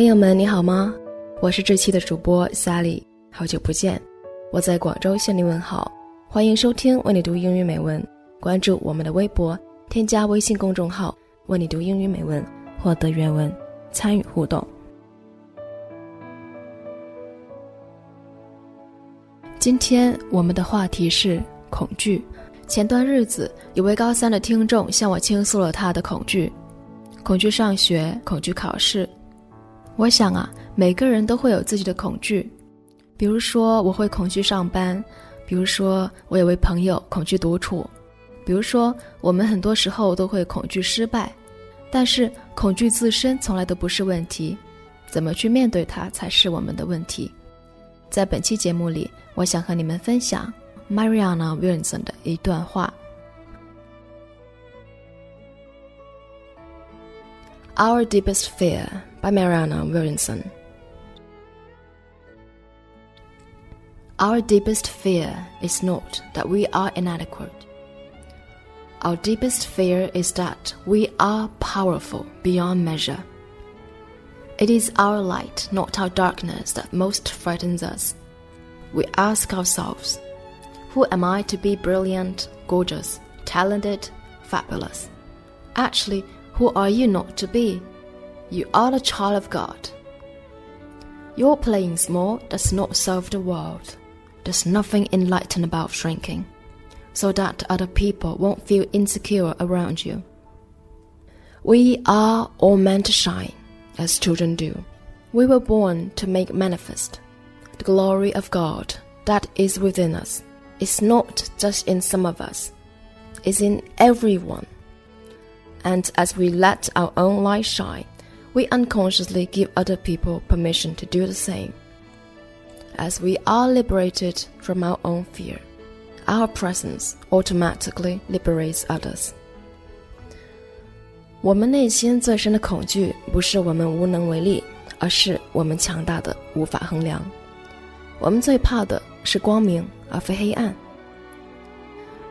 朋友们，你好吗？我是这期的主播 Sally，好久不见，我在广州向你问好，欢迎收听为你读英语美文，关注我们的微博，添加微信公众号为你读英语美文，获得原文，参与互动。今天我们的话题是恐惧。前段日子，有位高三的听众向我倾诉了他的恐惧：恐惧上学，恐惧考试。我想啊，每个人都会有自己的恐惧。比如说，我会恐惧上班；比如说，我有位朋友恐惧独处；比如说，我们很多时候都会恐惧失败。但是，恐惧自身从来都不是问题，怎么去面对它才是我们的问题。在本期节目里，我想和你们分享。Mariana Wilson 的一段话：Our deepest fear by Mariana Williamson. Our deepest fear is not that we are inadequate. Our deepest fear is that we are powerful beyond measure. It is our light, not our darkness, that most frightens us. We ask ourselves, who am I to be brilliant, gorgeous, talented, fabulous? Actually, who are you not to be? You are a child of God. Your playing small does not serve the world. There's nothing enlightened about shrinking, so that other people won't feel insecure around you. We are all meant to shine, as children do. We were born to make manifest the glory of God that is within us. It's not just in some of us, it's in everyone. And as we let our own light shine, we unconsciously give other people permission to do the same. As we are liberated from our own fear, our presence automatically liberates others. 我们内心最深的恐惧，不是我们无能为力，而是我们强大的无法衡量。我们最怕的是光明，而非黑暗。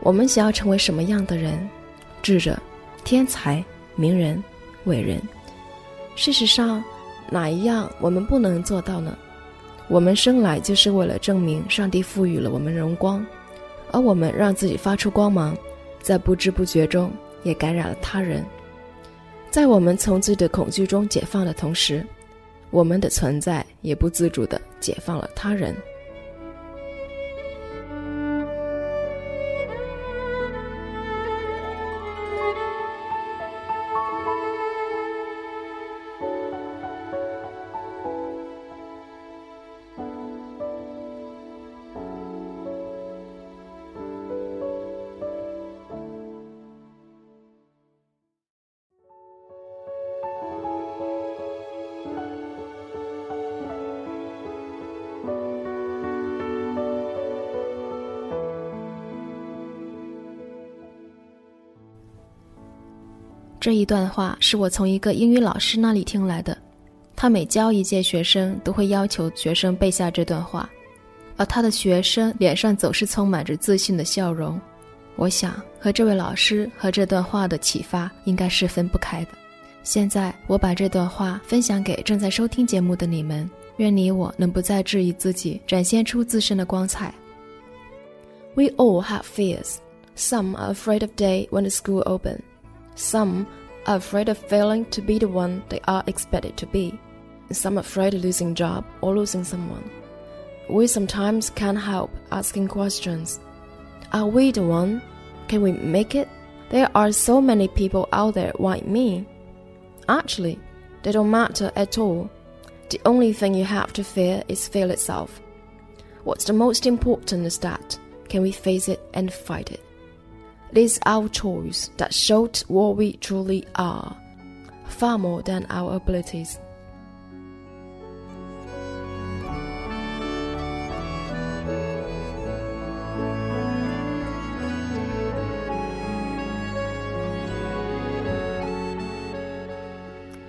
我们想要成为什么样的人？智者、天才、名人、伟人。事实上，哪一样我们不能做到呢？我们生来就是为了证明上帝赋予了我们荣光，而我们让自己发出光芒，在不知不觉中也感染了他人。在我们从自己的恐惧中解放的同时，我们的存在也不自主地解放了他人。这一段话是我从一个英语老师那里听来的，他每教一届学生都会要求学生背下这段话，而他的学生脸上总是充满着自信的笑容。我想和这位老师和这段话的启发应该是分不开的。现在我把这段话分享给正在收听节目的你们，愿你我能不再质疑自己，展现出自身的光彩。We all have fears. Some are afraid of day when the school open. Some are afraid of failing to be the one they are expected to be. Some are afraid of losing job or losing someone. We sometimes can't help asking questions. Are we the one? Can we make it? There are so many people out there like me. Actually, they don't matter at all. The only thing you have to fear is fear itself. What's the most important is that can we face it and fight it? It is our choice that shows what we truly are, far more than our abilities.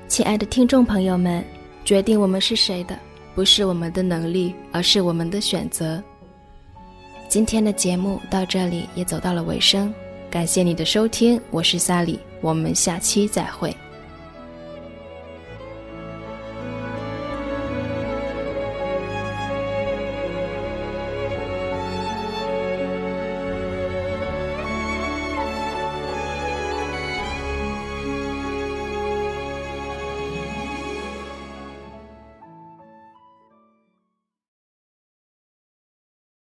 亲爱的听众朋友们，决定我们是谁的，不是我们的能力，而是我们的选择。今天的节目到这里也走到了尾声。 感谢你的收听，我是萨里，我们下期再会。